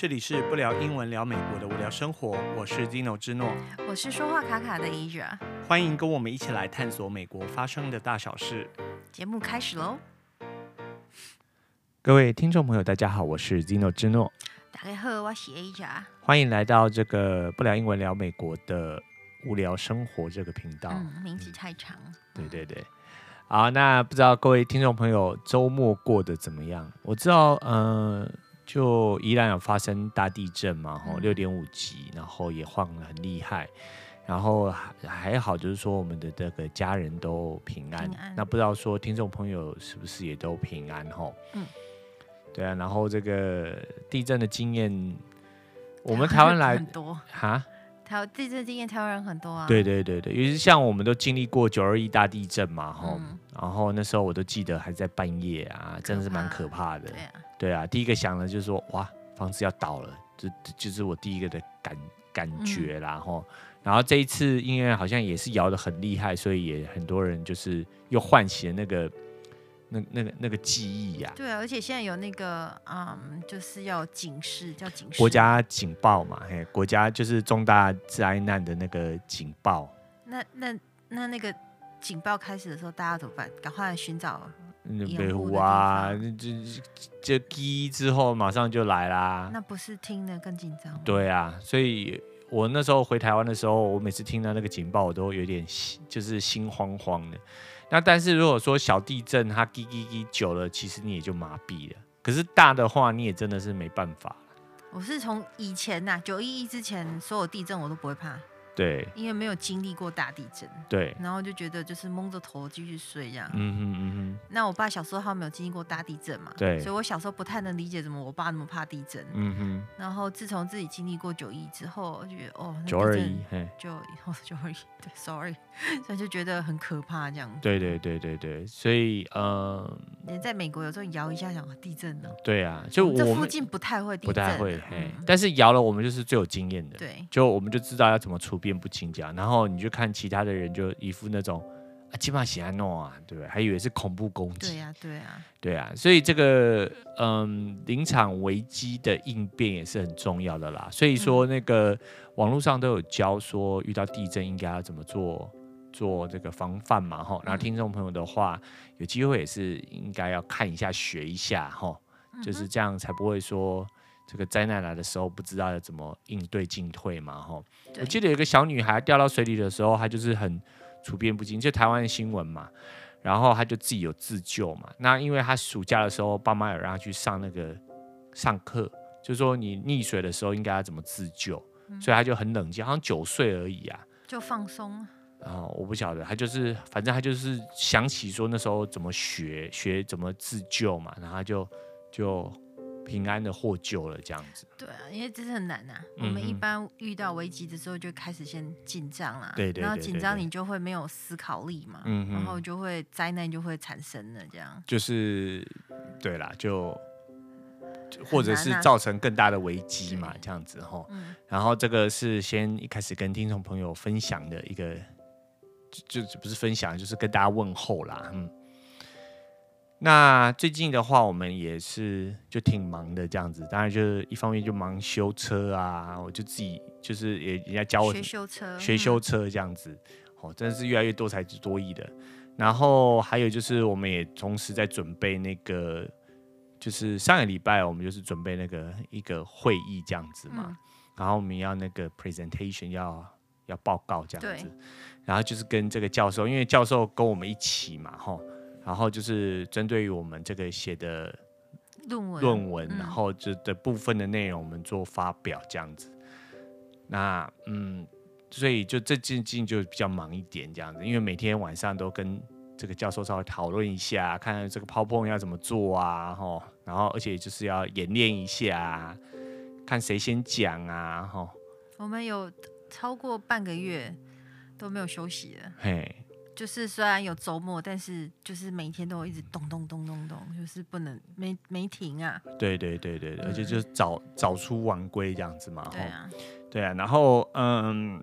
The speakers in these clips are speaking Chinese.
这里是不聊英文聊美国的无聊生活，我是 Zino 之诺，我是说话卡卡的 Asia，欢迎跟我们一起来探索美国发生的大小事。节目开始喽！各位听众朋友，大家好，我是 Zino 之诺。大家好，我是 Asia。欢迎来到这个不聊英文聊美国的无聊生活这个频道。嗯，名字太长。对对对。好，那不知道各位听众朋友周末过得怎么样？我知道，嗯、呃。就依然有发生大地震嘛，吼六点五级，然后也晃得很厉害，然后还好，就是说我们的这个家人都平安。平安。那不知道说听众朋友是不是也都平安？吼，嗯，对啊。然后这个地震的经验，我们台湾来很多哈。台地震经验，台湾人很多啊。对对对对，尤其是像我们都经历过九二一大地震嘛，吼、嗯，然后那时候我都记得还在半夜啊，真的是蛮可怕的。对啊。对啊，第一个想的就是说，哇，房子要倒了，这就是我第一个的感感觉啦，吼、嗯。然后这一次，因为好像也是摇的很厉害，所以也很多人就是又唤起了那个那那个那个记忆呀、啊。对啊，而且现在有那个嗯，就是要警示，叫警示，国家警报嘛，嘿，国家就是重大灾难的那个警报。那那那那个警报开始的时候，大家怎么办？赶快来寻找。北湖啊，这这滴之后马上就来啦。那不是听得更紧张吗？对啊，所以我那时候回台湾的时候，我每次听到那个警报，我都有点心，就是心慌慌的。那但是如果说小地震，它滴滴滴久了，其实你也就麻痹了。可是大的话，你也真的是没办法。我是从以前呐，九一一之前，所有地震我都不会怕。对，因为没有经历过大地震，对，然后就觉得就是蒙着头继续睡这样。嗯哼嗯哼。那我爸小时候他没有经历过大地震嘛，对，所以我小时候不太能理解怎么我爸那么怕地震。嗯哼。然后自从自己经历过九一之后，我觉得哦，九二一，就以后 九二一，对，sorry，所以就觉得很可怕这样。对对对对对，所以呃，你在美国有时候摇一下想地震呢。对啊，就我这附近不太会地震，不太会，嘿，但是摇了我们就是最有经验的，对，就我们就知道要怎么处变不清这样，然后。你就看其他的人，就一副那种啊，起码喜欢弄啊，对不对？还以为是恐怖攻击。对呀，对呀，对啊。所以这个嗯，临场危机的应变也是很重要的啦。所以说，那个网络上都有教说，遇到地震应该要怎么做，做这个防范嘛，哈。然后听众朋友的话，有机会也是应该要看一下、学一下，哈，就是这样才不会说。这个灾难来的时候，不知道要怎么应对进退嘛，吼。我记得有个小女孩掉到水里的时候，她就是很处变不惊，就台湾的新闻嘛。然后她就自己有自救嘛。那因为她暑假的时候，爸妈有让她去上那个上课，就说你溺水的时候应该要怎么自救，嗯、所以她就很冷静，好像九岁而已啊，就放松。然后我不晓得，她就是反正她就是想起说那时候怎么学学怎么自救嘛，然后就就。平安的获救了，这样子。对啊，因为这是很难呐、啊。嗯、我们一般遇到危机的时候，就开始先紧张啦。然后紧张，你就会没有思考力嘛。嗯，然后就会灾难就会产生了，这样。就是，对啦，就，或者是造成更大的危机嘛，这样子哈。嗯。然后这个是先一开始跟听众朋友分享的一个，就就不是分享，就是跟大家问候啦。嗯。那最近的话，我们也是就挺忙的这样子，当然就是一方面就忙修车啊，我就自己就是也人家教我学修车，学修车这样子，嗯、哦，真的是越来越多才多艺的。然后还有就是，我们也同时在准备那个，就是上个礼拜我们就是准备那个一个会议这样子嘛，嗯、然后我们要那个 presentation 要要报告这样子，然后就是跟这个教授，因为教授跟我们一起嘛，吼。然后就是针对于我们这个写的论文，论文，然后这的部分的内容，我们做发表这样子。那嗯，所以就这最近就比较忙一点这样子，因为每天晚上都跟这个教授稍微讨论一下，看看这个 PowerPoint 要怎么做啊，吼，然后而且就是要演练一下，看谁先讲啊，吼。我们有超过半个月都没有休息了。嘿。就是虽然有周末，但是就是每天都一直咚咚咚咚咚，就是不能没没停啊。对对对对，而且就是早早出晚归这样子嘛。对啊，对啊。然后嗯，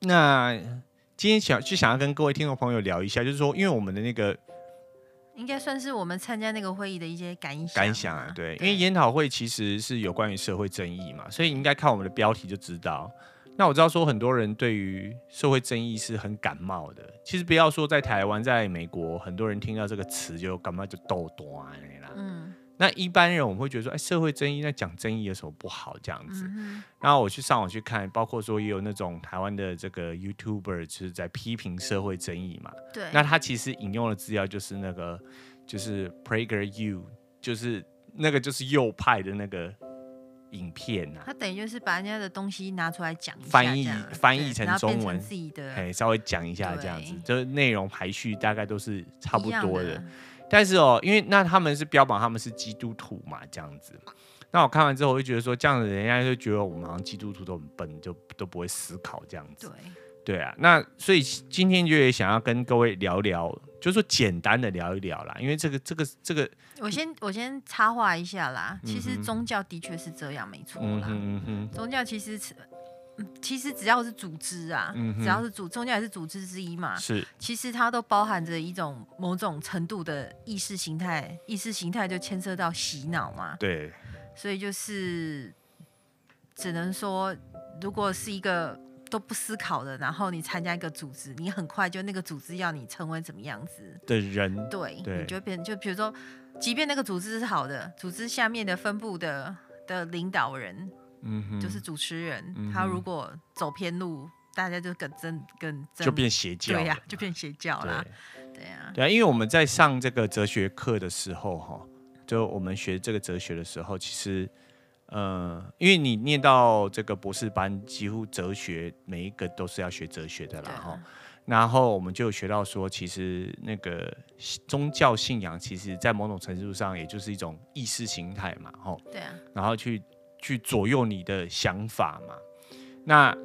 那今天想就想要跟各位听众朋友聊一下，就是说，因为我们的那个应该算是我们参加那个会议的一些感想。感想啊，对，对，因为研讨会其实是有关于社会争议嘛，所以你应该看我们的标题就知道。那我知道说很多人对于社会争议是很感冒的。其实不要说在台湾，在美国，很多人听到这个词就感冒就抖断啦。嗯。那一般人我们会觉得说，哎，社会争议，那讲争议有什么不好这样子？嗯、然后我去上网去看，包括说也有那种台湾的这个 YouTuber 就是在批评社会争议嘛。对。那他其实引用的资料就是那个，就是 PragerU，就是那个就是右派的那个影片呐、啊。他等于就是把人家的东西拿出来讲，翻译翻译成中文，自己的，哎，稍微讲一下这样子，就是内容排序大概都是差不多的。但是哦，因为那他们是标榜他们是基督徒嘛，这样子。那我看完之后，我就觉得说，这样子人家就觉得我们好像基督徒都很笨，就都不会思考这样子。对，对啊。那所以今天就也想要跟各位聊聊，就是说简单的聊一聊啦。因为这个这个这个，我先我先插话一下啦。其实宗教的确是这样，没错啦。嗯哼。宗教其实是。其实只要是组织啊，嗯、只要是组宗教也是组织之一嘛。是，其实它都包含着一种某种程度的意识形态，意识形态就牵涉到洗脑嘛。对，所以就是只能说，如果是一个都不思考的，然后你参加一个组织，你很快就那个组织要你成为怎么样子。的人，对，对。你就变就比如说，即便那个组织是好的，组织下面的分部的的领导人。嗯哼，就是主持人，嗯、他如果走偏路，大家就更真更真就变邪教，对呀、啊，就变邪教啦。对。呀、啊，对啊，因为我们在上这个哲学课的时候，哈，就我们学这个哲学的时候，其实，呃，因为你念到这个博士班，几乎哲学每一个都是要学哲学的啦，哈、啊。然后我们就学到说，其实那个宗教信仰，其实在某种程度上，也就是一种意识形态嘛，哈。对啊，然后去。去左右你的想法嘛？那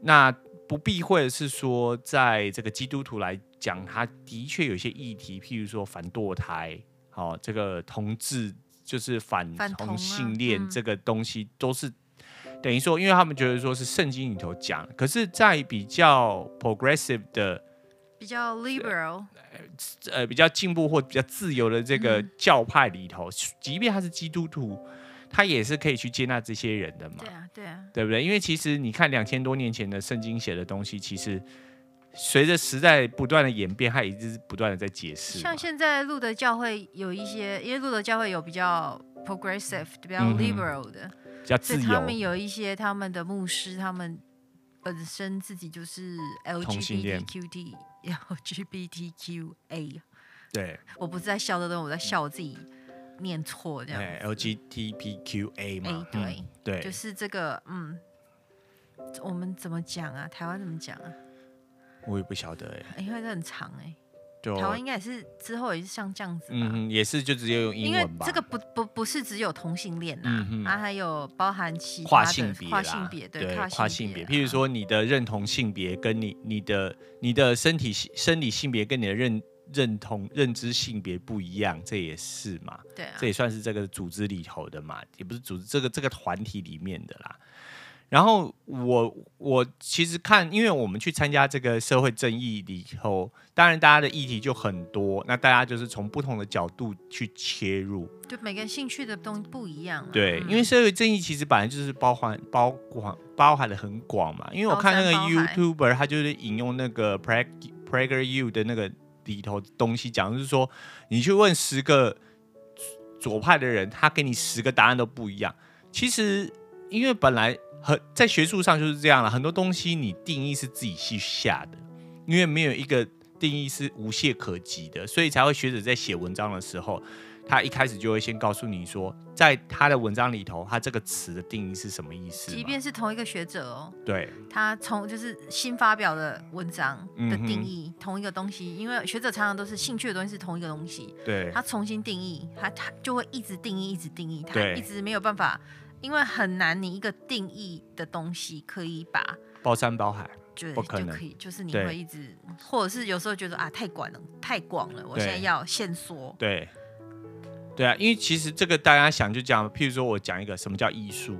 那不避讳的是说，在这个基督徒来讲，他的确有一些议题，譬如说反堕胎，好、哦，这个同志就是反同性恋这个东西，都是等于说，因为他们觉得说是圣经里头讲，可是，在比较 progressive 的、比较 liberal，呃，比较进步或比较自由的这个教派里头，即便他是基督徒。他也是可以去接纳这些人的嘛？对啊，对啊，对不对？因为其实你看两千多年前的圣经写的东西，其实随着时代不断的演变，它一直不断的在解释。像现在路德教会有一些，因为路德教会有比较 progressive、比较 liberal 的，嗯、比较自由。他们有一些他们的牧师，他们本身自己就是 LGBTQT、LGBTQA。对，我不是在笑这东西，我在笑我自己。念错这样，LGBTQA 嘛，对、嗯、对，就是这个，嗯，我们怎么讲啊？台湾怎么讲啊？我也不晓得哎，因为这很长哎，对，台湾应该也是之后也是像这样子吧，嗯，也是就直接用英文吧。因为这个不不不是只有同性恋呐、啊，它、嗯、还有包含其他跨性别、跨性别，对，跨性别，譬如说你的认同性别跟你你的你的身体生理性别跟你的认。认同认知性别不一样，这也是嘛？对啊，这也算是这个组织里头的嘛，也不是组织这个这个团体里面的啦。然后我我其实看，因为我们去参加这个社会正义里头，当然大家的议题就很多，那大家就是从不同的角度去切入，就每个人兴趣的东西不一样啊。对，因为社会正义其实本来就是包含包广包含的很广嘛。因为我看那个 YouTuber，他就是引用那个 PragerU 的那个。里头东西讲就是说，你去问十个左派的人，他给你十个答案都不一样。其实，因为本来很在学术上就是这样了，很多东西你定义是自己去下的，因为没有一个定义是无懈可击的，所以才会学者在写文章的时候。他一开始就会先告诉你说，在他的文章里头，他这个词的定义是什么意思？即便是同一个学者哦，对，他从就是新发表的文章的定义，嗯、同一个东西，因为学者常常都是兴趣的东西是同一个东西，对，他重新定义，他他就会一直定义，一直定义，他一直没有办法，因为很难，你一个定义的东西可以把包山包海，就不可能，就可以，就是你会一直，或者是有时候觉得啊太广了，太广了，我现在要限缩，对。对啊，因为其实这个大家想就讲，譬如说我讲一个什么叫艺术，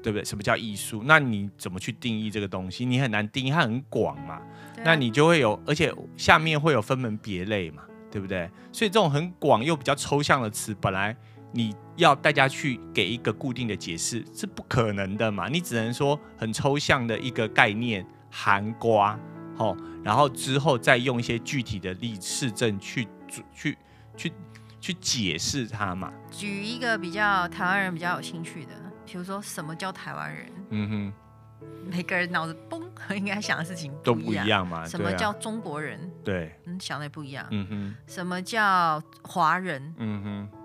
对不对？什么叫艺术？那你怎么去定义这个东西？你很难定义，它很广嘛。那你就会有，而且下面会有分门别类嘛，对对不对？所以这种很广又比较抽象的词，本来你要大家去给一个固定的解释是不可能的嘛，你只能说很抽象的一个概念，含瓜，好，然后之后再用一些具体的例事证去去去去解释它嘛。举一个比较台湾人比较有兴趣的，比如说什么叫台湾人？嗯哼。每个人脑子崩，应该想的事情不都不一样嘛？什么叫中国人？对，嗯，想的也不一样。嗯哼。什么叫华人？嗯哼。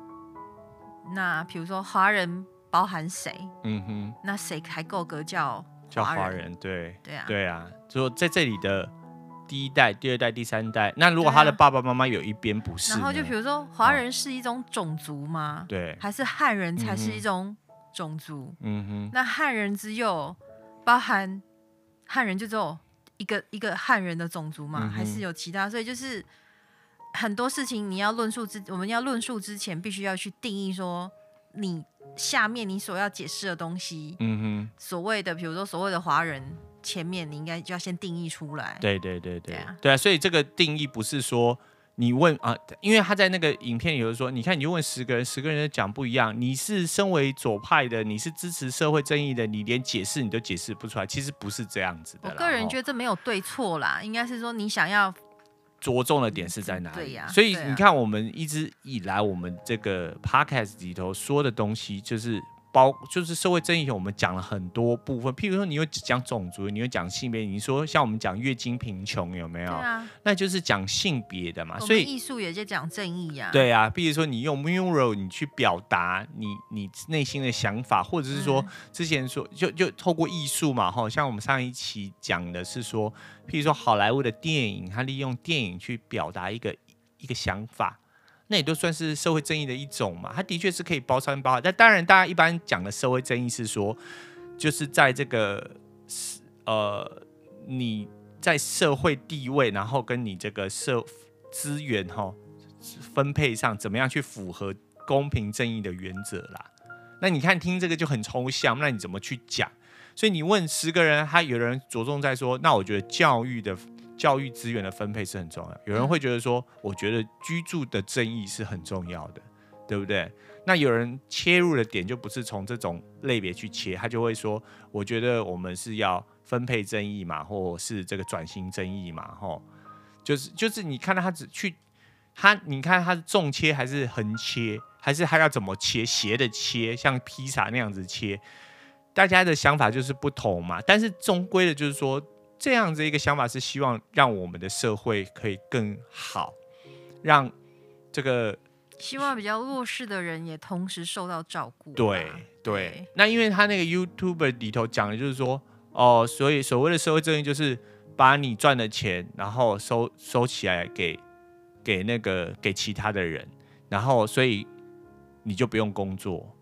那比如说华人包含谁？嗯哼。那谁还够格叫叫华人？对，对啊，对啊。就说在这里的第一代、第二代、第三代，那如果他的爸爸妈妈有一边不是，然后就比如说华人是一种种族吗？对，还是汉人才是一种种族？嗯哼。那汉人只有。包含汉人就只有一个一个汉人的种族嘛，嗯、还是有其他？所以就是很多事情你要论述之，我们要论述之前，必须要去定义说你下面你所要解释的东西。嗯哼，所谓的比如说所谓的华人，前面你应该就要先定义出来。对对对对，对啊，对啊，所以这个定义不是说。你问啊，因为他在那个影片里头说，你看你就问十个人，十个人讲不一样。你是身为左派的，你是支持社会正义的，你连解释你都解释不出来。其实不是这样子的。我个人觉得这没有对错啦，应该是说你想要着重的点是在哪里？对呀。所以你看，我们一直以来我们这个 podcast 里头说的东西，就是。包就是社会正义，我们讲了很多部分。譬如说，你有讲种族，你有讲性别。你说像我们讲月经贫穷有没有？对啊，那就是讲性别的嘛。所以艺术也在讲正义呀。对啊，譬如说你用 mural 你去表达你你内心的想法，或者是说之前说就就透过艺术嘛，哈，像我们上一期讲的是说，譬如说好莱坞的电影，它利用电影去表达一个一个想法。那也都算是社会正义的一种嘛，它的确是可以包山包海。但当然，大家一般讲的社会正义是说，就是在这个呃你在社会地位，然后跟你这个社资源哈分配上，怎么样去符合公平正义的原则啦。那你看听这个就很抽象，那你怎么去讲？所以你问十个人，他有人着重在说，那我觉得教育的。教育资源的分配是很重要。有人会觉得说，我觉得居住的正义是很重要的，对不对？那有人切入的点就不是从这种类别去切，他就会说，我觉得我们是要分配正义嘛，或是这个转型正义嘛，吼，就是就是你看到他只去他，你看他是纵切还是横切，还是他要怎么切，斜的切，像披萨那样子切，大家的想法就是不同嘛。但是终归的就是说。这样子一个想法是希望让我们的社会可以更好，让这个希望比较弱势的人也同时受到照顾。对对，那因为他那个 YouTuber 里头讲的就是说，哦，所以所谓的社会正义就是把你赚的钱，然后收收起来给给那个给其他的人，然后所以你就不用工作。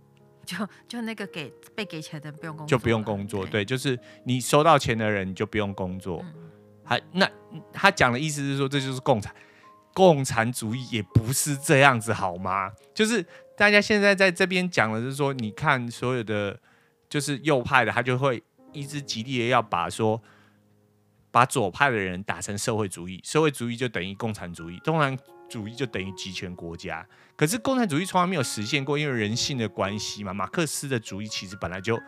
就就那个给被给钱的不用工作，就不用工作，对，就是你收到钱的人你就不用工作。嗯、还那他讲的意思是说，这就是共产共产主义也不是这样子好吗？就是大家现在在这边讲的是说，你看所有的就是右派的，他就会一直极力的要把说把左派的人打成社会主义，社会主义就等于共产主义，当然。主义就等于集权国家，可是共产主义从来没有实现过，因为人性的关系嘛。马克思的主义其实本来就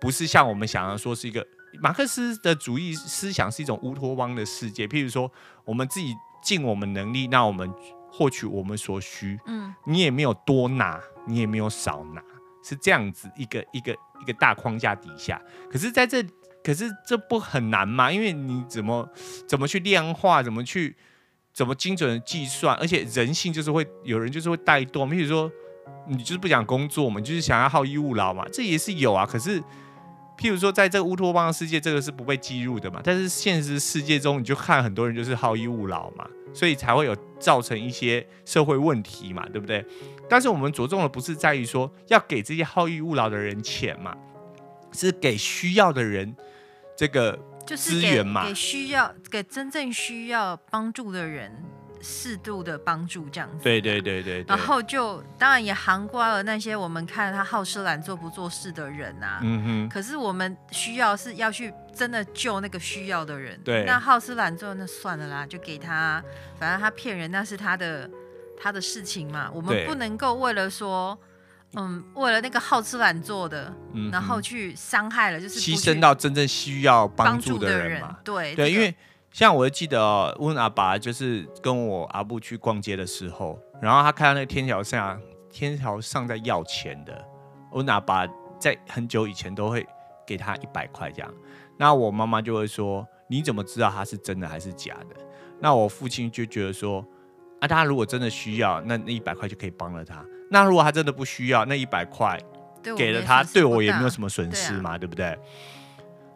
不是像我们想要说是一个马克思的主义思想是一种乌托邦的世界。譬如说，我们自己尽我们能力，那我们获取我们所需。嗯，你也没有多拿，你也没有少拿，是这样子一个一个一个大框架底下。可是在这，可是这不很难吗？因为你怎么怎么去量化，怎么去？怎么精准的计算？而且人性就是会有人就是会怠惰，比如说你就是不想工作嘛，就是想要好逸恶劳嘛，这也是有啊。可是，譬如说在这个乌托邦的世界，这个是不被计入的嘛。但是现实世界中，你就看很多人就是好逸恶劳嘛，所以才会有造成一些社会问题嘛，对不对？但是我们着重的不是在于说要给这些好逸恶劳的人钱嘛，是给需要的人这个。就是给给需要给真正需要帮助的人适度的帮助这样子。对对对对，对。然后就当然也涵盖了那些我们看他好吃懒做不做事的人啊。嗯哼。可是我们需要是要去真的救那个需要的人。对。那好吃懒做那算了啦，就给他，反正他骗人那是他的他的事情嘛。我们不能够为了说。嗯，为了那个好吃懒做的，嗯、然后去伤害了，就是牺牲到真正需要帮助的人嘛。人对对，因为像我记得温、哦、阿爸就是跟我阿布去逛街的时候，然后他看到那个天桥上，天桥上在要钱的，温阿爸在很久以前都会给他一百块这样。那我妈妈就会说：“你怎么知道他是真的还是假的？”那我父亲就觉得说：“啊，他如果真的需要，那那一百块就可以帮了他。”那如果他真的不需要那一百块，给了他，对我也没有什么损失嘛，对，对不对？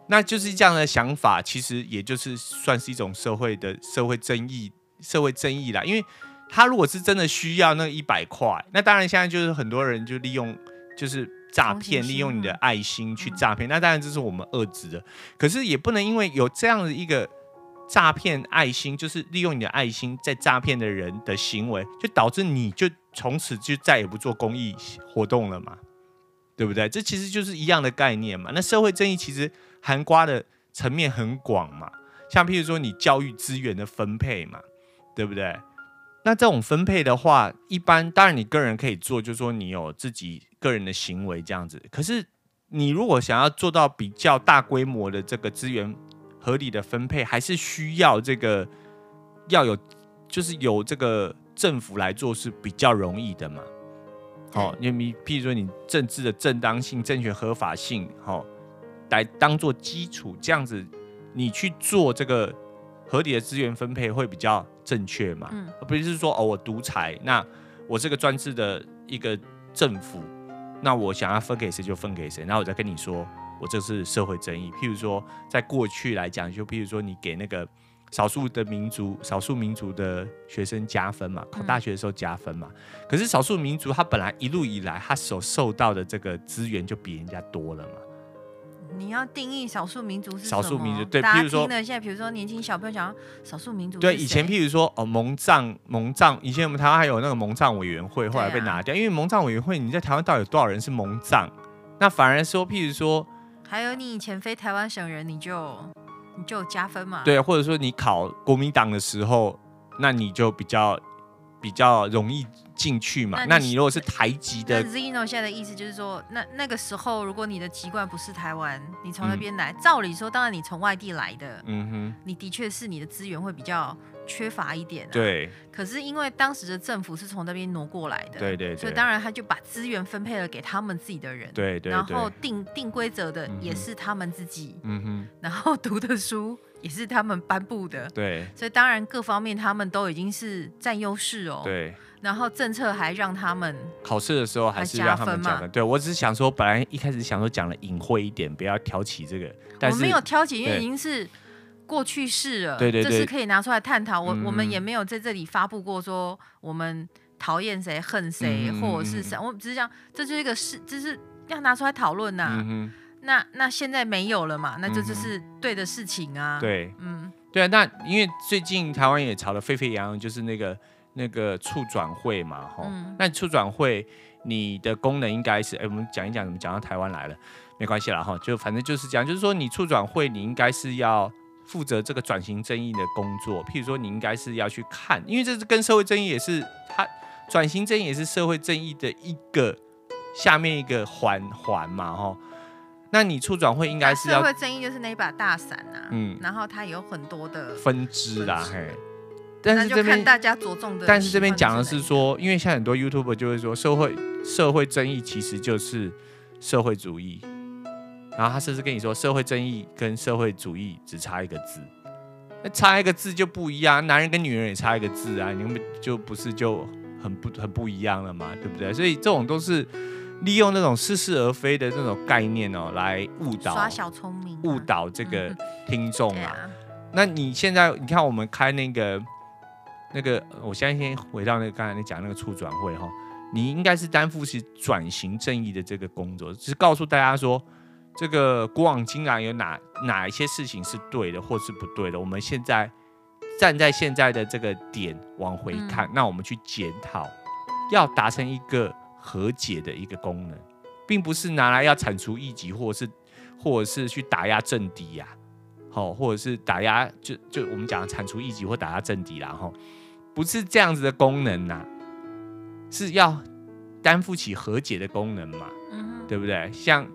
那就是这样的想法，其实也就是算是一种社会的社会争议、社会争议啦。因为他如果是真的需要那一百块，那当然现在就是很多人就利用就是诈骗，利用你的爱心去诈骗，那当然这是我们遏制的。可是也不能因为有这样的一个。诈骗爱心就是利用你的爱心在诈骗的人的行为，就导致你就从此就再也不做公益活动了嘛，对不对？这其实就是一样的概念嘛。那社会正义其实含瓜的层面很广嘛，像譬如说你教育资源的分配嘛，对不对？那这种分配的话，一般当然你个人可以做，就是说你有自己个人的行为这样子。可是你如果想要做到比较大规模的这个资源，合理的分配还是需要这个要有，就是有这个政府来做是比较容易的嘛。好，你你譬如说你政治的正当性、政权合法性，好，来当做基础，这样子你去做这个合理的资源分配会比较正确嘛。嗯，而不是说哦，我独裁，那我这个专制的一个政府，那我想要分给谁就分给谁，然后我再跟你说。我这是社会争议，譬如说，在过去来讲，就譬如说，你给那个少数的民族、少数民族的学生加分嘛，考大学的时候加分嘛。嗯、可是少数民族他本来一路以来他所受到的这个资源就比人家多了嘛。你要定义少数民族是少数民族，对，譬如说，现在比如说年轻小朋友讲少数民族，对，以前譬如说哦，蒙藏、蒙藏，以前我们台湾还有那个蒙藏委员会，后来被拿掉，啊、因为蒙藏委员会，你在台湾到底有多少人是蒙藏？那反而说，譬如说。还有你以前非台湾省人，你就你就加分嘛？对，或者说你考国民党的时候，那你就比较比较容易进去嘛。那你，如果是台籍的，Zino 现在的意思就是说，那那个时候如果你的籍贯不是台湾，你从那边来，嗯、照理说，当然你从外地来的，嗯哼，你的确是你的资源会比较。缺乏一点、啊，对。可是因为当时的政府是从那边挪过来的，对，对对，所以当然他就把资源分配了给他们自己的人，对，对对。然后定定规则的也是他们自己，嗯哼。然后读的书也是他们颁布的，对。所以当然各方面他们都已经是占优势哦，对。然后政策还让他们考试的时候还是让他们讲的，对我只是想说，本来一开始想说讲的隐晦一点，不要挑起这个，但是我没有挑起，因为已经是。过去式了，对对对，这是可以拿出来探讨。我、嗯、我们也没有在这里发布过说我们讨厌谁、恨谁，嗯、或者是谁。我只是讲，这就是一个事，就是要拿出来讨论呐。嗯、那那现在没有了嘛？那这就是对的事情啊。对，嗯，对啊。那因为最近台湾也吵得沸沸扬扬，就是那个那个促转会嘛，吼。嗯、那促转会你的功能应该是，哎，我们讲一讲怎么讲到台湾来了，没关系了哈。就反正就是这样，就是说你促转会你应该是要。负责这个转型正义的工作，譬如说，你应该是要去看，因为这是跟社会正义也是，它转型正义也是社会正义的一个下面一个环环嘛，哈。那你促转会应该是要社会正义就是那一把大伞啊，嗯，然后它有很多的分支啦，嘿。但是这边看大家着重的，但是这边讲的是说，因为现在很多 YouTuber 就会说，社会社会正义其实就是社会主义。然后他甚至跟你说，社会正义跟社会主义只差一个字，那差一个字就不一样。男人跟女人也差一个字啊，你们就不是就很不很不一样了嘛，对不对？所以这种都是利用那种似是而非的这种概念哦，来误导、耍小聪明、误导这个听众啊。嗯、那你现在你看我们开那个那个，我现在先回到那个刚才你讲那个促转会哈，你应该是担负起转型正义的这个工作，只是告诉大家说。这个古往今来有哪哪一些事情是对的，或是不对的？我们现在站在现在的这个点往回看，嗯、那我们去检讨，要达成一个和解的一个功能，并不是拿来要铲除异己，或者是或者是去打压政敌呀，好，或者是打压就就我们讲铲除异己或打压政敌啦，哈，不是这样子的功能呐，是要担负起和解的功能嘛，嗯、对不对？像。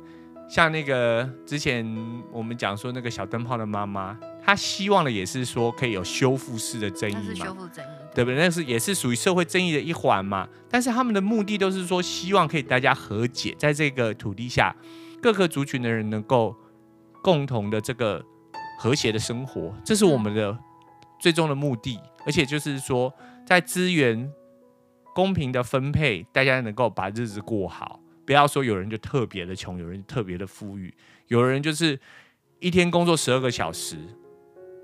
像那个之前我们讲说那个小灯泡的妈妈，她希望的也是说可以有修复式的争议嘛，是修复争议，对不对？那是也是属于社会争议的一环嘛。但是他们的目的都是说希望可以大家和解，在这个土地下各个族群的人能够共同的这个和谐的生活，这是我们的最终的目的。嗯、而且就是说，在资源公平的分配，大家能够把日子过好。不要说有人就特别的穷，有人特别的富裕，有人就是一天工作十二个小时，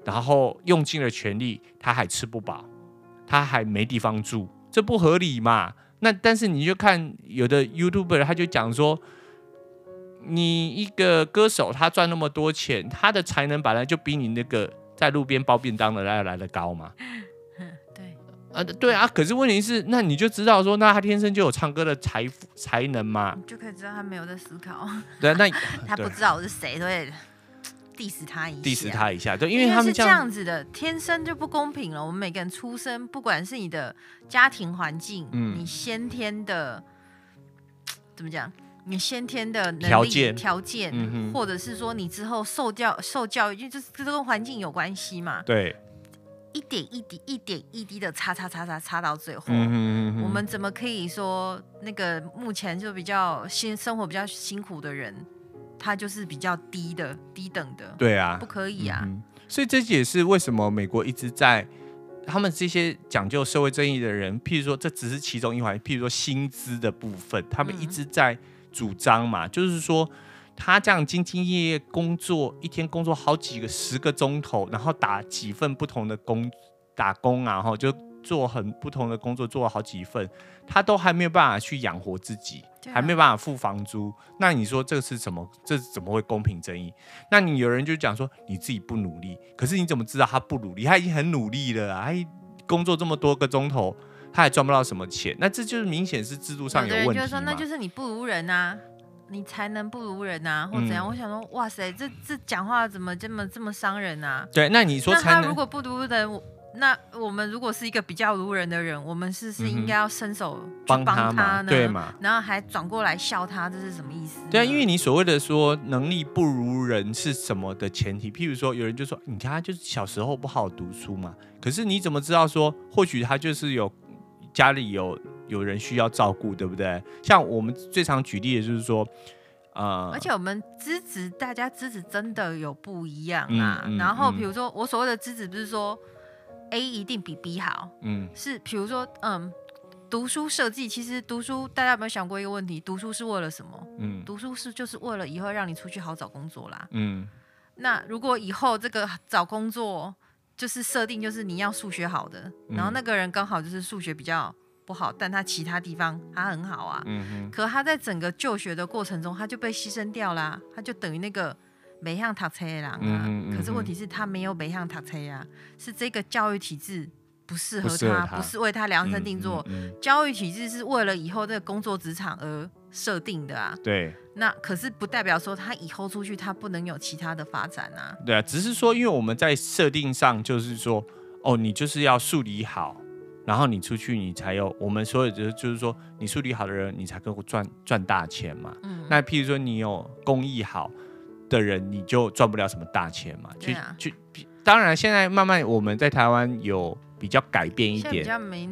然后用尽了全力，他还吃不饱，他还没地方住，这不合理嘛？那但是你就看有的 YouTuber，他就讲说，你一个歌手他赚那么多钱，他的才能本来就比你那个在路边包便当的来来的高嘛。呃，对啊，可是问题是，那你就知道说，那他天生就有唱歌的才才能吗？就可以知道他没有在思考。对，那 他不知道我是谁，所以 diss 他一下，diss 他一下，对，因为他们是这样子的，天生就不公平了。我们每个人出生，不管是你的家庭环境，嗯，你先天的 怎么讲，你先天的条件条件，嗯、或者是说你之后受教受教育，因为这这跟环境有关系嘛，对。一点一滴，一点一滴的擦擦擦擦擦到最后，嗯我们怎么可以说那个目前就比较辛生活比较辛苦的人，他就是比较低的低等的？对啊，不可以啊。嗯、所以这也是为什么美国一直在他们这些讲究社会正义的人，譬如说这只是其中一环，譬如说薪资的部分，他们一直在主张嘛，嗯、就是说。他这样兢兢业业工作，一天工作好几个十个钟头，然后打几份不同的工打工啊，然后就做很不同的工作，做了好几份，他都还没有办法去养活自己，啊、还没有办法付房租。那你说这是什么？这怎么会公平正义？那你有人就讲说你自己不努力，可是你怎么知道他不努力？他已经很努力了啊，他工作这么多个钟头，他也赚不到什么钱。那这就是明显是制度上有问题嘛。就是说，那就是你不如人啊。你才能不如人啊，或怎样？嗯、我想说，哇塞，这这讲话怎么这么这么伤人啊？对，那你说，他如果不如人，那我们如果是一个比较如人的人，我们是不是应该要伸手帮他呢？他对嘛？然后还转过来笑他，这是什么意思？对啊，因为你所谓的说能力不如人是什么的前提？譬如说，有人就说，你看他就是小时候不好读书嘛，可是你怎么知道说，或许他就是有家里有。有人需要照顾，对不对？像我们最常举例的就是说，呃，而且我们资质，大家资质真的有不一样啊。嗯嗯、然后比如说，我所谓的资质，不是说 A 一定比 B 好，嗯，是比如说，嗯，读书设计，其实读书，大家有没有想过一个问题？读书是为了什么？嗯，读书是就是为了以后让你出去好找工作啦。嗯，那如果以后这个找工作就是设定就是你要数学好的，嗯、然后那个人刚好就是数学比较。不好，但他其他地方他很好啊。可他在整个就学的过程中，他就被牺牲掉啦。他就等于那个没上读册的人啊。嗯嗯。可是问题是，他没有没上读册啊，是这个教育体制不适合他，不，是为他量身定做。教育体制是为了以后这个工作职场而设定的啊。对。那可是不代表说他以后出去他不能有其他的发展啊。对啊，只是说，因为我们在设定上就是说，哦，你就是要数理好。然后你出去，你才有我们所有的，就是说你数理好的人，你才能够赚赚大钱嘛。嗯。那譬如说你有工艺好的人，你就赚不了什么大钱嘛。去去，当然现在慢慢我们在台湾有比较改变一点，比较没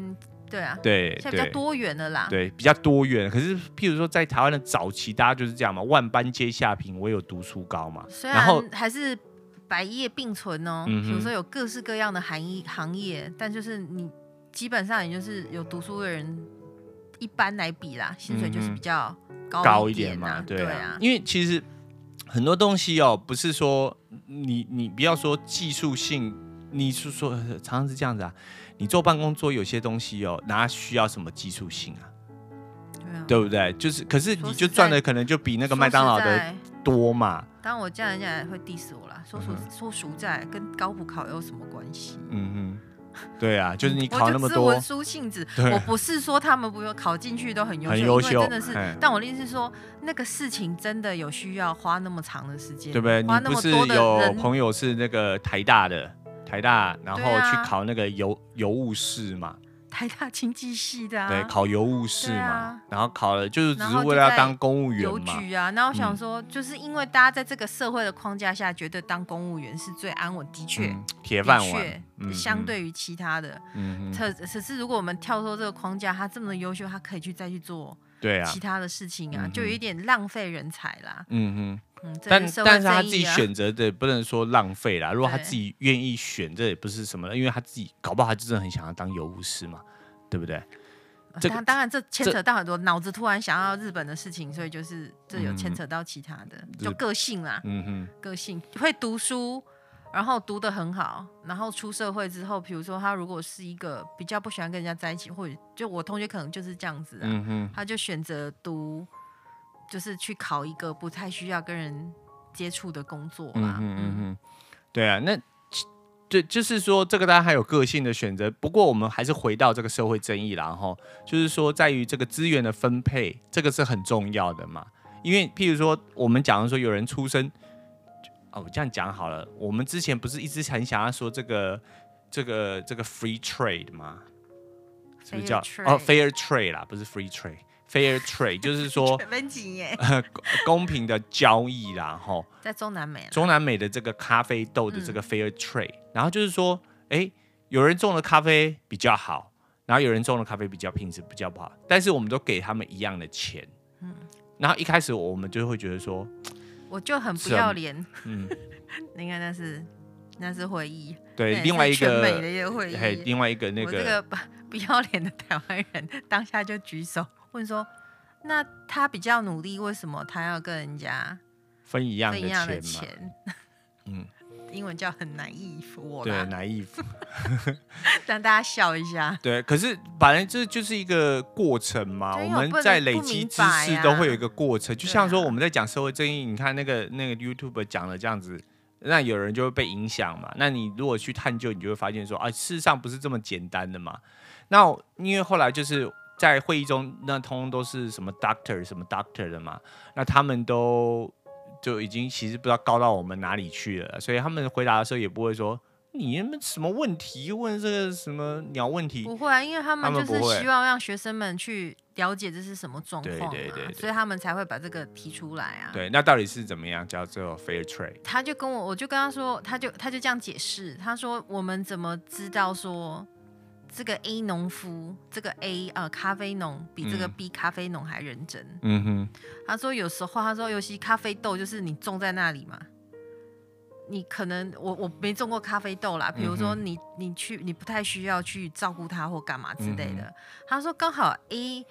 对啊，对，现在比较多元的啦。对，比较多元。可是譬如说在台湾的早期，大家就是这样嘛，万般皆下品，唯有读书高嘛。虽然后还是百业并存哦，比如说有各式各样的行业行业，但就是你。基本上也就是有读书的人，一般来比啦，薪水就是比较高一点，高一点嘛，对啊。因为其实很多东西哦，不是说你你不要说技术性，你是说常常是这样子啊。你坐办公桌有些东西哦，哪需要什么技术性啊？对啊，对不对？就是，可是你就赚的可能就比那个麦当劳的多嘛。当我这样人家会 diss 我啦，说说说实在，跟高补考有什么关系？嗯哼。对啊，就是你考那么多，文书性质。我不是说他们不用考进去都很优秀，很优秀，真的是。但我的意思是说，那个事情真的有需要花那么长的时间，对不对？你不是有朋友是那个台大的，台大，然后去考那个邮邮务室嘛？台大经济系的啊，对，考邮务室嘛，啊、然后考了就是只是为了要当公务员嘛。邮局啊，然后我想说，就是因为大家在这个社会的框架下，觉得当公务员是最安稳，的确，嗯、铁饭碗。嗯、相对于其他的，嗯，可可是如果我们跳脱这个框架，他这么的优秀，他可以去再去做对啊其他的事情啊，就有一点浪费人才啦。嗯哼。嗯，但但是他自己选择的不能说浪费啦。如果他自己愿意选，这也不是什么，因为他自己搞不好他真的很想要当邮务师嘛，对不对？这当然这牵扯到很多脑子突然想要日本的事情，所以就是这有牵扯到其他的，就个性啦。嗯哼，个性会读书，然后读得很好，然后出社会之后，比如说他如果是一个比较不喜欢跟人家在一起，或者就我同学可能就是这样子啊，他就选择读。就是去考一个不太需要跟人接触的工作嘛。嗯嗯嗯，对啊，那对，就是说这个大家还有个性的选择。不过我们还是回到这个社会争议啦，然后就是说在于这个资源的分配，这个是很重要的嘛。因为譬如说我们假如说有人出生，哦，我这样讲好了。我们之前不是一直很想要说这个这个这个 free trade 吗？是不是叫哦 fair trade 啦，不是 free trade。Fair trade 就是说，公平的交易啦，吼，在中南美，中南美的这个咖啡豆的这个 fair trade，然后就是说，哎，有人种的咖啡比较好，然后有人种的咖啡比较品质比较不好，但是我们都给他们一样的钱，嗯，然后一开始我们就会觉得说，我就很不要脸，嗯，你看那是那是会议，对，另外一个美的一个会议，另外一个那个这个不 不要脸的台湾人 当下就举手。问说，那他比较努力，为什么他要跟人家分一样的钱？嗯，英文叫很 naive，我对 naive，让大家笑一下。对，可是反正这就是一个过程嘛。我们在累积知识都会有一个过程，就像说我们在讲社会正义，你看那个那个 YouTube 讲了这样子，那有人就会被影响嘛。那你如果去探究，你就会发现说啊，事实上不是这么简单的嘛。那因为后来就是。在会议中，那通通都是什么 doctor 什么 doctor 的嘛，那他们都就已经其实不知道高到我们哪里去了，所以他们回答的时候也不会说你们什么问题，问这个什么鸟问题，不会啊，因为他们就是希望让学生们去了解这是什么状况，对对对，对，所以他们才会把这个提出来啊。对，那到底是怎么样叫做 fair trade？他就跟我，我就跟他说，他就他就这样解释，他说我们怎么知道说。这个 A 农夫，这个 A 呃咖啡农比这个 B 咖啡农还认真。嗯哼，他说有时候他说尤其咖啡豆就是你种在那里嘛，你可能我我没种过咖啡豆啦，比如说你你去你不太需要去照顾它或干嘛之类的。嗯、他说刚好 A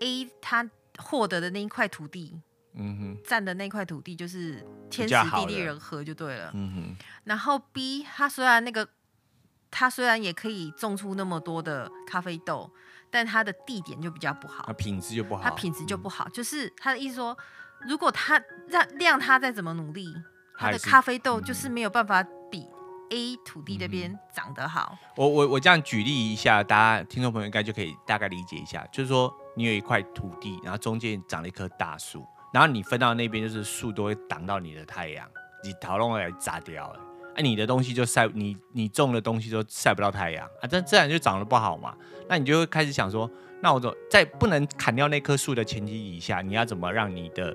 A 他获得的那一块土地，嗯哼，占的那块土地就是天时地利人和就对了。嗯哼，然后 B 他虽然那个。它虽然也可以种出那么多的咖啡豆，但它的地点就比较不好，它品质就不好。它品质就不好，嗯、就是他的意思说，如果他让量他再怎么努力，他的咖啡豆就是没有办法比 A 土地那边长得好。嗯、我我我这样举例一下，大家听众朋友应该就可以大概理解一下，就是说你有一块土地，然后中间长了一棵大树，然后你分到那边就是树都会挡到你的太阳，你讨论来砸掉了。哎、啊，你的东西就晒你你种的东西都晒不到太阳啊，这自然就长得不好嘛。那你就会开始想说，那我怎么在不能砍掉那棵树的前提底下，你要怎么让你的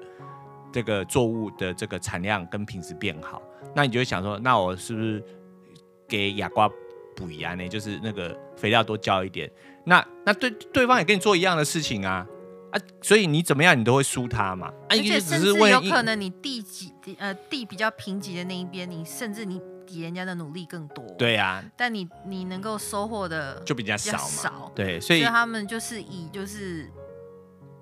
这个作物的这个产量跟品质变好？那你就会想说，那我是不是给哑瓜补一样呢？就是那个肥料多浇一点。那那对对方也跟你做一样的事情啊。啊，所以你怎么样，你都会输他嘛。而且甚至有可能你地几呃地比较贫瘠的那一边，你甚至你比人家的努力更多。对呀、啊。但你你能够收获的就比较少嘛。对，所以，他们就是以就是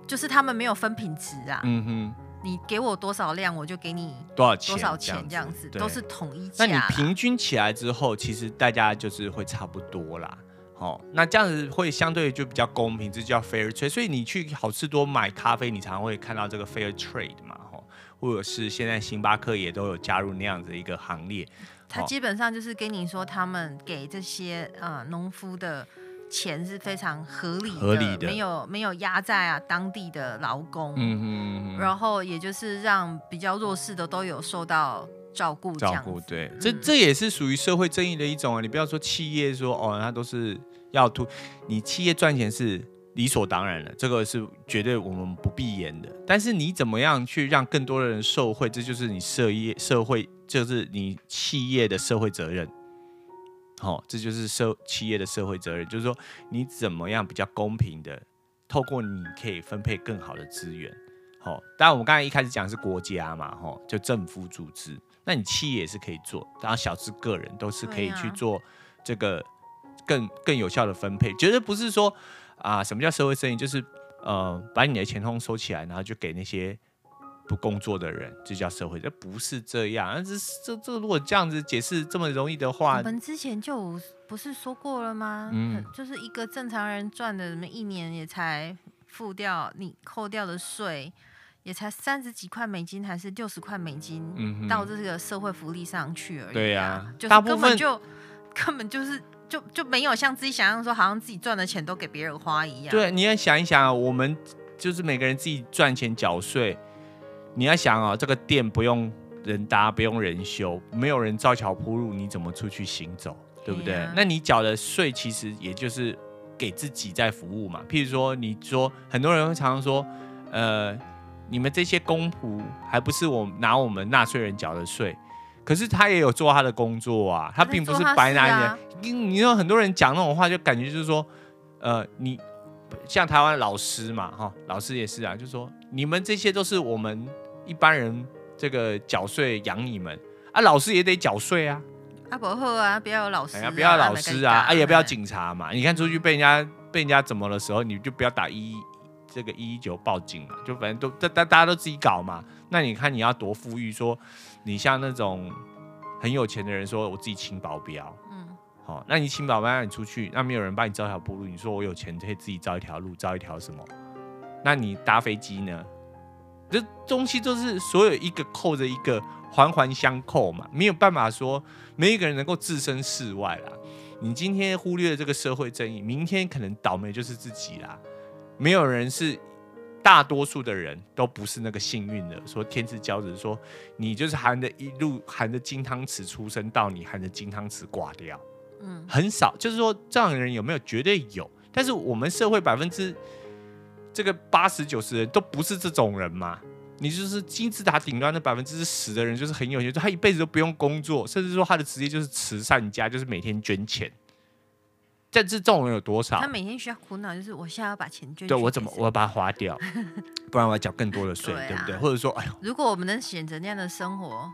就是他们没有分品质啊。嗯哼。你给我多少量，我就给你多少钱，多少钱这样子，都是统一价。那你平均起来之后，其实大家就是会差不多啦。哦，那这样子会相对就比较公平，这叫 fair trade。所以你去好吃多买咖啡，你常常会看到这个 fair trade 嘛，吼，或者是现在星巴克也都有加入那样子一个行列。他基本上就是跟你说，他们给这些呃农夫的钱是非常合理的，合理的，没有没有压在啊当地的劳工，嗯嗯嗯，然后也就是让比较弱势的都有受到照顾，照顾，对，嗯、这这也是属于社会正义的一种啊。你不要说企业说哦，他都是要突，你企业赚钱是理所当然的，这个是绝对我们不必言的。但是你怎么样去让更多的人受惠，这就是你社业社会。就是你企业的社会责任，好、哦，这就是社企业的社会责任，就是说你怎么样比较公平的，透过你可以分配更好的资源，好、哦，当然我们刚才一开始讲的是国家嘛，哈、哦，就政府组织，那你企业也是可以做，然后小资个人都是可以去做这个更更有效的分配，绝对不是说啊，什么叫社会正义，就是呃，把你的钱通收起来，然后就给那些。不工作的人这叫社会，这不是这样。这这这，如果这样子解释这么容易的话，我们之前就不是说过了吗？嗯，就是一个正常人赚的，什么一年也才付掉你扣掉的税，也才三十几块美金，还是六十块美金，嗯，到这个社会福利上去而已。对呀，就根本就根本就是就就没有像自己想象说，好像自己赚的钱都给别人花一样。对，你要想一想，我们就是每个人自己赚钱缴税。你要想啊、哦，这个店不用人搭，不用人修，没有人造桥铺路，你怎么出去行走，对不对？啊、那你缴的税其实也就是给自己在服务嘛。譬如说，你说很多人会常常说，呃，你们这些公仆还不是我拿我们纳税人缴的税，可是他也有做他的工作啊，他并不是白拿你的。啊、你你说很多人讲那种话，就感觉就是说，呃，你像台湾老师嘛，哈，老师也是啊，就是说你们这些都是我们。一般人这个缴税养你们啊，老师也得缴税啊。啊不好啊，不要有老师、啊哎，不要老师啊，啊也不要警察嘛。你看出去被人家被人家怎么的时候，你就不要打一这个一一九报警嘛，就反正都大大大家都自己搞嘛。那你看你要多富裕，说你像那种很有钱的人，说我自己请保镖，嗯，好，那你请保镖让你出去，那没有人帮你造条铺路，你说我有钱可以自己造一条路，造一条什么？那你搭飞机呢？这东西都是所有一个扣着一个，环环相扣嘛，没有办法说每一个人能够置身事外啦。你今天忽略了这个社会正义，明天可能倒霉就是自己啦。没有人是，大多数的人都不是那个幸运的，说天之骄子，说你就是含着一路含着金汤匙出生，到你含着金汤匙挂掉，嗯，很少。就是说这样的人有没有？绝对有。但是我们社会百分之。这个八十九十人都不是这种人嘛？你就是金字塔顶端的百分之十的人，就是很有钱，就他一辈子都不用工作，甚至说他的职业就是慈善家，就是每天捐钱。但是这种人有多少？他每天需要苦恼，就是我现在要把钱捐。对，我怎么我要把它花掉，不然我要缴更多的税，对，啊、对不对？或者说，哎呦，如果我们能选择那样的生活，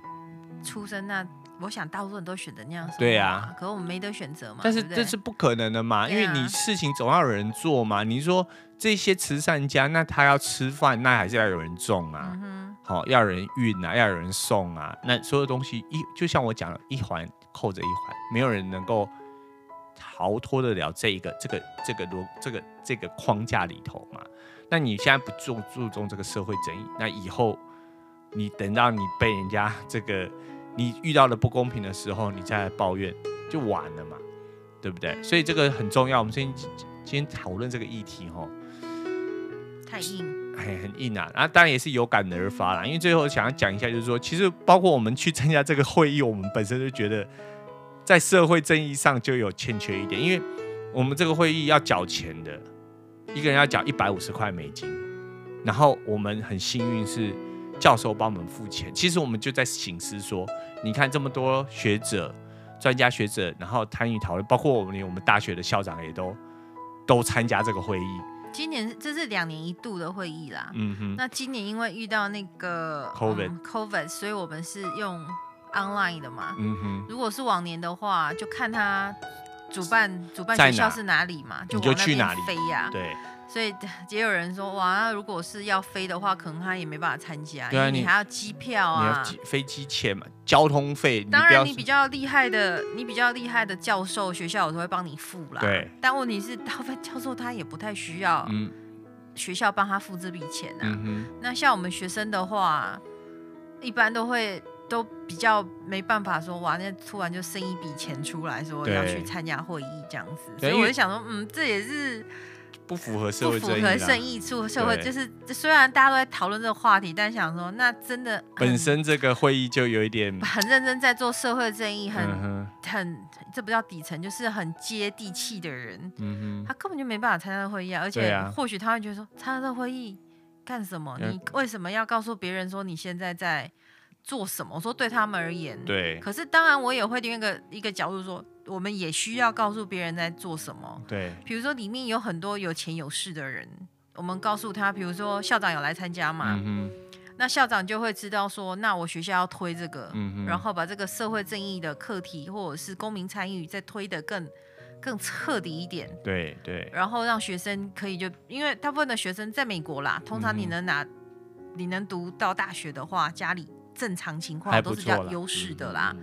出生那。我想大部分人都选择那样子，对啊，可是我们没得选择嘛。但是这是不可能的嘛，因为你事情总要有人做嘛。你说这些慈善家，那他要吃饭，那还是要有人种啊，好、哦，要有人运啊，要有人送啊。那所有东西一，就像我讲了一环扣着一环，没有人能够逃脱得了这一个这个这个罗这个这个框架里头嘛。那你现在不注注重这个社会正义，那以后你等到你被人家这个。你遇到了不公平的时候，你再来抱怨就晚了嘛，对不对？所以这个很重要。我们今天今天讨论这个议题，哈，太硬，哎，很硬啊。啊当然也是有感而发啦。因为最后想要讲一下，就是说，其实包括我们去参加这个会议，我们本身就觉得在社会正义上就有欠缺一点，因为我们这个会议要缴钱的，一个人要缴一百五十块美金，然后我们很幸运是。教授帮我们付钱，其实我们就在醒思说，你看这么多学者、专家学者，然后参与讨论，包括我们连我们大学的校长也都都参加这个会议。今年这是两年一度的会议啦，嗯哼。那今年因为遇到那个 COVID，嗯，COVID，所以我们是用 online 的嘛，嗯哼。如果是往年的话，就看他主办主办学校是哪里嘛，就往那边飞呀，对。所以也有人说，哇，那如果是要飞的话，可能他也没办法参加，对啊，因为你还要机票啊，飞机钱嘛，交通费。当然，你比较厉害的，你比较厉害的教授，学校有时候会帮你付啦。对。但问题是，大部分教授他也不太需要，学校帮他付这笔钱啊。嗯。那像我们学生的话，一般都会。都比较没办法说哇，那突然就生一笔钱出来说要去参加会议这样子，所以我就想说，嗯，这也是。不符合社会不符合正义处社会就是，虽然大家都在讨论这个话题，但想说，那真的本身这个会议就有一点很认真在做社会正义，很、嗯、很这不叫底层，就是很接地气的人，嗯、他根本就没办法参加会议啊。而且或许他会觉得说，参加这个会议干什么？你为什么要告诉别人说你现在在做什么？我说对他们而言，对。可是当然我也会另一个一个角度说。我们也需要告诉别人在做什么。对，比如说里面有很多有钱有势的人，我们告诉他，比如说校长有来参加嘛，嗯、那校长就会知道说，那我学校要推这个，嗯、然后把这个社会正义的课题或者是公民参与再推得更更彻底一点。对对，然后让学生可以就，因为大部分的学生在美国啦，通常你能拿、嗯、你能读到大学的话，家里正常情况都是比较优势的啦。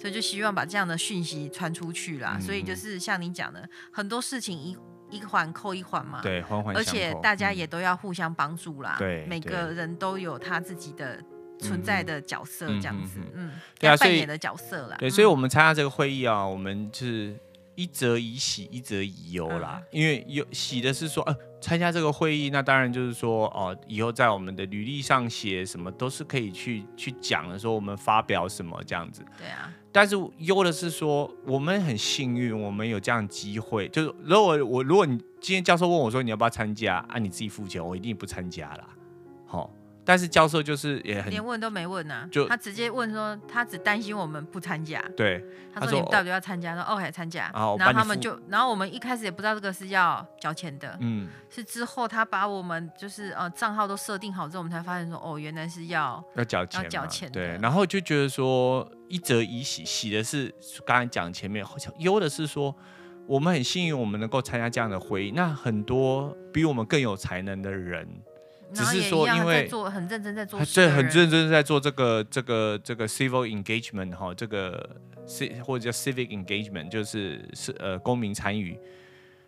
所以就希望把这样的讯息传出去啦，嗯、所以就是像你讲的，很多事情一一环扣一环嘛，对，环环而且大家也都要互相帮助啦，对、嗯，每个人都有他自己的存在的角色，这样子，嗯，嗯，对啊，扮演的角色啦，对，所以我们参加这个会议啊，我们就是。一则以喜，一则以忧啦。因为有喜的是说，呃，参加这个会议，那当然就是说，哦，以后在我们的履历上写什么都是可以去去讲的，说我们发表什么这样子。对啊。但是忧的是说，我们很幸运，我们有这样机会。就是如果我如果你今天教授问我说你要不要参加，啊，你自己付钱，我一定不参加啦。好。但是教授就是也很连问都没问呐、啊，就他直接问说，他只担心我们不参加。对，他说你们到底要参加？说哦，还参加。然后他们就，然后我们一开始也不知道这个是要交钱的，嗯，是之后他把我们就是呃账号都设定好之后，我们才发现说哦，原来是要要交钱，要缴钱。对，然后就觉得说一则以喜，喜的是刚才讲前面，忧的是说我们很幸运，我们能够参加这样的会议。那很多比我们更有才能的人。只是说，因为做很认真在做，对，很认真在做这个这个这个 civil engagement 哈，这个 c 或者叫 civic engagement，就是是呃公民参与，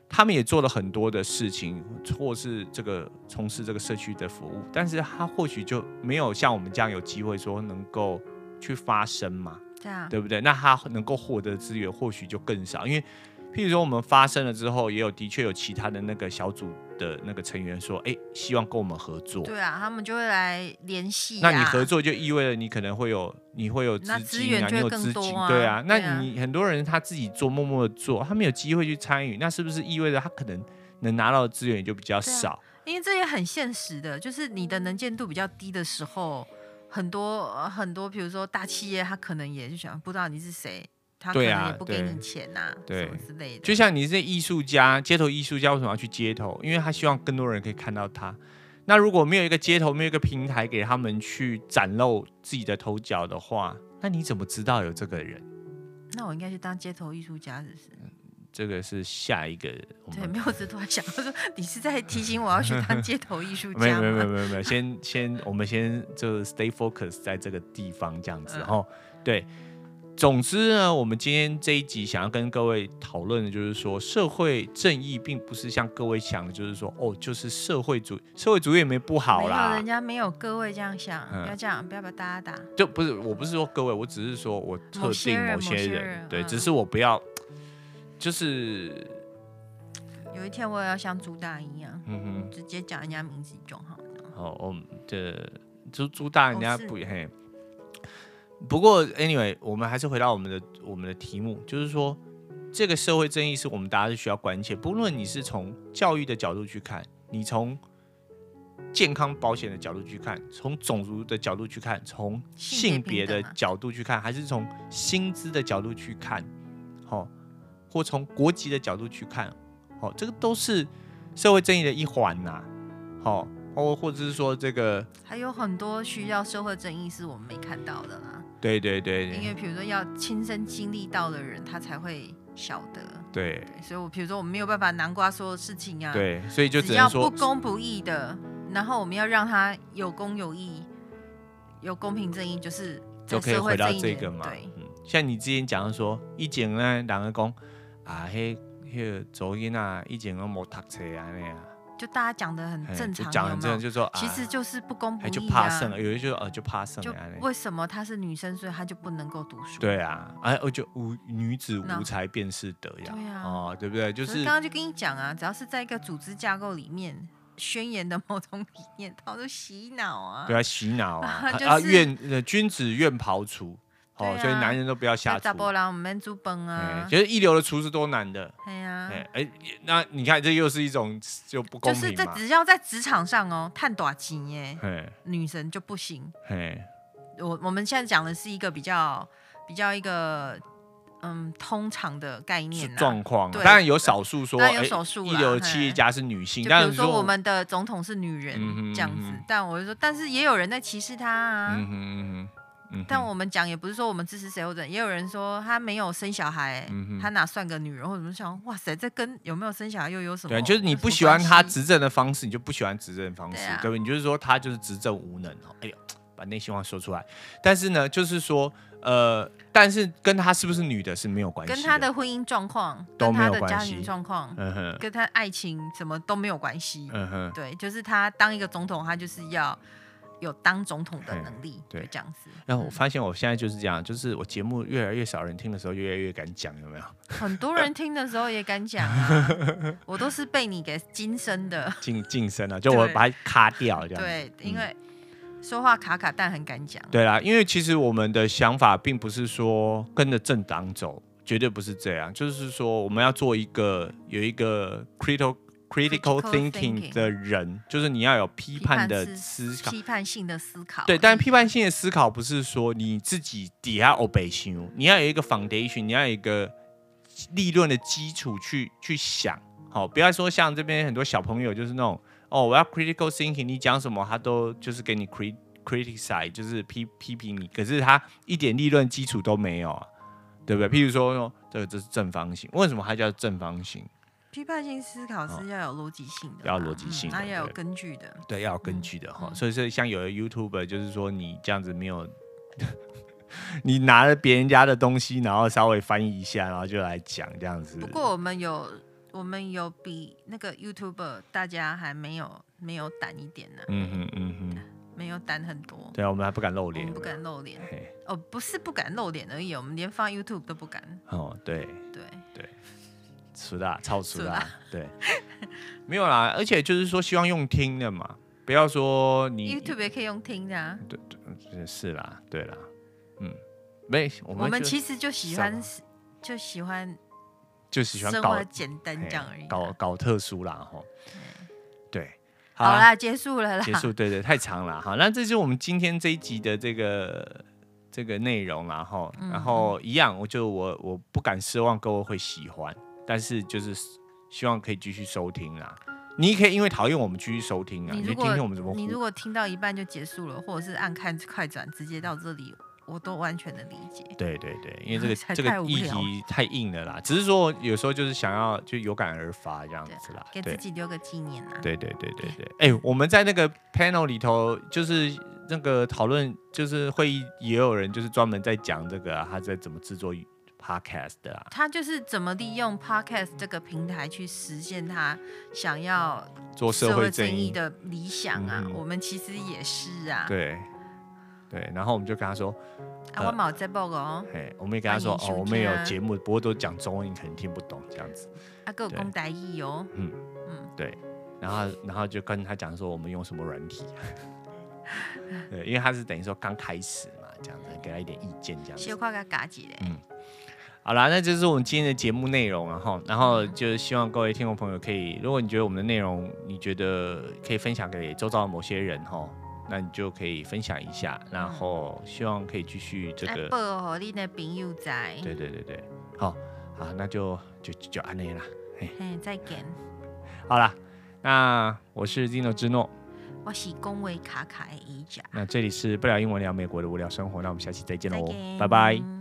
他们也做了很多的事情，或是这个从事这个社区的服务，但是他或许就没有像我们这样有机会说能够去发声嘛，对啊，对不对？那他能够获得资源或许就更少，因为。譬如说，我们发生了之后，也有的确有其他的那个小组的那个成员说，哎，希望跟我们合作。对啊，他们就会来联系啊。那你合作就意味着你可能会有，你会有资金啊，源就会更多啊，你有资金，对啊。那你很多人他自己做，默默的做，他没有机会去参与，那是不是意味着他可能能拿到的资源也就比较少？啊，因为这也很现实的，就是你的能见度比较低的时候，很多很多，比如说大企业，他可能也就想不知道你是谁。他可能也不给你钱呐、啊，对，什么之类的。就像你是艺术家，街头艺术家为什么要去街头？因为他希望更多人可以看到他。那如果没有一个街头，没有一个平台给他们去展露自己的头角的话，那你怎么知道有这个人？那我应该去当街头艺术家，是不是？这个是下一个。对，没有，只突然想，他说你是在提醒我要去当街头艺术 家没有，没有，没有，没有，没有。先先，我们先就 stay focus 在这个地方这样子，然、嗯、后对。总之呢，我们今天这一集想要跟各位讨论的，就是说社会正义并不是像各位想的，就是说哦，就是社会主义，社会主义也没不好啦。人家没有各位这样想，嗯、不要这样，不要把大家打。就不是，我不是说各位，我只是说我特定某些人，些 人对、嗯，只是我不要，就是有一天我也要像朱大一样，嗯哼，直接讲人家名字就好了。哦，我们这朱朱大人家不嘿。不过，anyway，我们还是回到我们的我们的题目，就是说，这个社会正义是我们大家是需要关切。不论你是从教育的角度去看，你从健康保险的角度去看，从种族的角度去看，从性别的角度去看，还是从薪资的角度去看，好，或从国籍的角度去看，好，这个都是社会正义的一环呐，好，或或者是说这个还有很多需要社会正义是我们没看到的啦。对对对，因为比如说要亲身经历到的人，他才会晓得。对，对所以我比如说我们没有办法南瓜所有事情啊。对，所以就只要不公不义的，然后我们要让他有公有义，有公平正义，就是就可以回到这个嘛。对，嗯，像你之前讲的说，以前呢，两个讲啊，嘿，嘿，走音啊，以前都没读册啊那样。就大家讲的很正常，讲很正常，就说其实就是不公不义啊，就怕生，有人就呃就怕生，就为什么她是女生，所以她就不能够读书？对啊，哎，我就无女子无才便是德呀，对啊，哦，对不对？就是刚刚就跟你讲啊，只要是在一个组织架构里面。宣言的某种理念，他都洗脑啊！对啊，洗脑啊！啊，就是、啊愿君子愿庖厨，哦、啊，所以男人都不要下厨。查甫人唔免煮崩啊！其实一流的厨师多难的。对呀，哎，那你看，这又是一种就不公平就是在只要在职场上哦，探短期耶，女神就不行。我我们现在讲的是一个比较比较一个。嗯，通常的概念状况，当然有少数说，有少数一流的企业家是女性，比如说我们的总统是女人这样子，但我就说，但是也有人在歧视她啊。但我们讲也不是说我们支持谁或者，也有人说他没有生小孩，他哪算个女人？或者说想，哇塞，这跟有没有生小孩又有什么？对，就是你不喜欢他执政的方式，你就不喜欢执政方式，对不对？你就是说他就是执政无能哦。哎呦，把内心话说出来。但是呢，就是说。呃，但是跟他是不是女的是没有关系，跟他的婚姻状况、跟他的家庭状况、嗯，跟他爱情什么都没有关系。嗯哼，对，就是他当一个总统，他就是要有当总统的能力，对，这样子。然后我发现我现在就是这样，就是我节目越来越少人听的时候，越来越敢讲，有没有？很多人听的时候也敢讲啊，我都是被你给 晋升的，晋晋升了，就我把它卡掉这样。对，因为。说话卡卡，但很敢讲。对啦，因为其实我们的想法并不是说跟着政党走，绝对不是这样。就是说，我们要做一个有一个 critical critical thinking 的人，就是你要有批判的思考，批判性的思考。对，但批判性的思考不是说你自己底下欧北修，你要有一个 foundation，你要有一个立论的基础去去想。好，不要说像这边很多小朋友就是那种。哦，我要 critical thinking，你讲什么他都就是给你 crit criticize，就是批批评你，可是他一点立论基础都没有啊，对不对？譬如说，这个这是正方形，为什么它叫正方形？批判性思考是要有逻辑性的，要逻辑性的，它、嗯、要有根据的，对，要有根据的哈、嗯。所以说，像有的 YouTuber 就是说，你这样子没有，你拿了别人家的东西，然后稍微翻译一下，然后就来讲这样子。不过我们有。我们有比那个 YouTuber 大家还没有没有胆一点呢、啊，嗯哼嗯哼，没有胆很多。对啊，我们还不敢露脸，不敢露脸。哦，不是不敢露脸而已，我们连放 YouTube 都不敢。哦，对对对，粗大超粗大，对，没有啦。而且就是说，希望用听的嘛，不要说你 YouTube 也可以用听的啊。对对，是啦，对啦，嗯，没，我们我们其实就喜欢就喜欢。就喜欢搞简单这样而已，搞搞特殊啦吼。对，好啦，结束了啦。结束，对对，太长了哈。那这是我们今天这一集的这个这个内容啦哈。然后一样，我就我我不敢奢望各位会喜欢，但是就是希望可以继续收听啦。你可以因为讨厌我们继续收听啊，你就听听我们怎么。你如果听到一半就结束了，或者是按看快转直接到这里。我都完全的理解。对对对，因为这个 这个议题太硬了啦。只是说有时候就是想要就有感而发这样子啦，给自己留个纪念啊。对对对对对。哎、欸，我们在那个 panel 里头，就是那个讨论，就是会议也有人就是专门在讲这个、啊，他在怎么制作 podcast 的啊。他就是怎么利用 podcast 这个平台去实现他想要做社会正义的理想啊。我们其实也是啊。对。对，然后我们就跟他说，啊，我冇在报哦。嘿，我们也跟他说，哦，我们也有节目，不过都讲中文，你可能听不懂这样子。啊，给我公台语哦。嗯嗯，对。然后，然后就跟他讲说，我们用什么软体。对，因为他是等于说刚开始嘛，这样子，给他一点意见这样子。小夸个嘎子嘞。嗯。好啦，那这是我们今天的节目内容，然后，然后就希望各位听众朋友可以，如果你觉得我们的内容，你觉得可以分享给周遭的某些人，哈。那你就可以分享一下，然后希望可以继续这个。报给你的朋友在。对对对对，好，好，那就就就安内啦。嘿，再见。好啦，那我是 Zino 之诺，我是恭维卡卡的一家。那这里是不聊英文聊美国的无聊生活，那我们下期再见喽，拜拜。